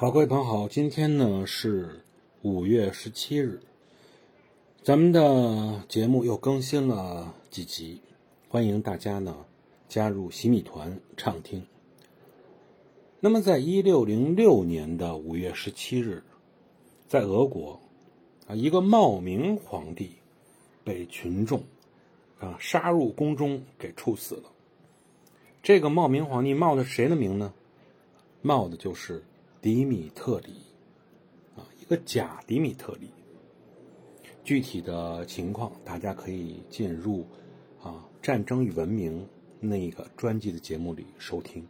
好，各位朋友好，今天呢是五月十七日，咱们的节目又更新了几集，欢迎大家呢加入洗米团畅听。那么，在一六零六年的五月十七日，在俄国啊，一个冒名皇帝被群众啊杀入宫中给处死了。这个冒名皇帝冒的谁的名呢？冒的就是迪米特里啊，一个假迪米特里。具体的情况，大家可以进入啊《战争与文明》那个专辑的节目里收听。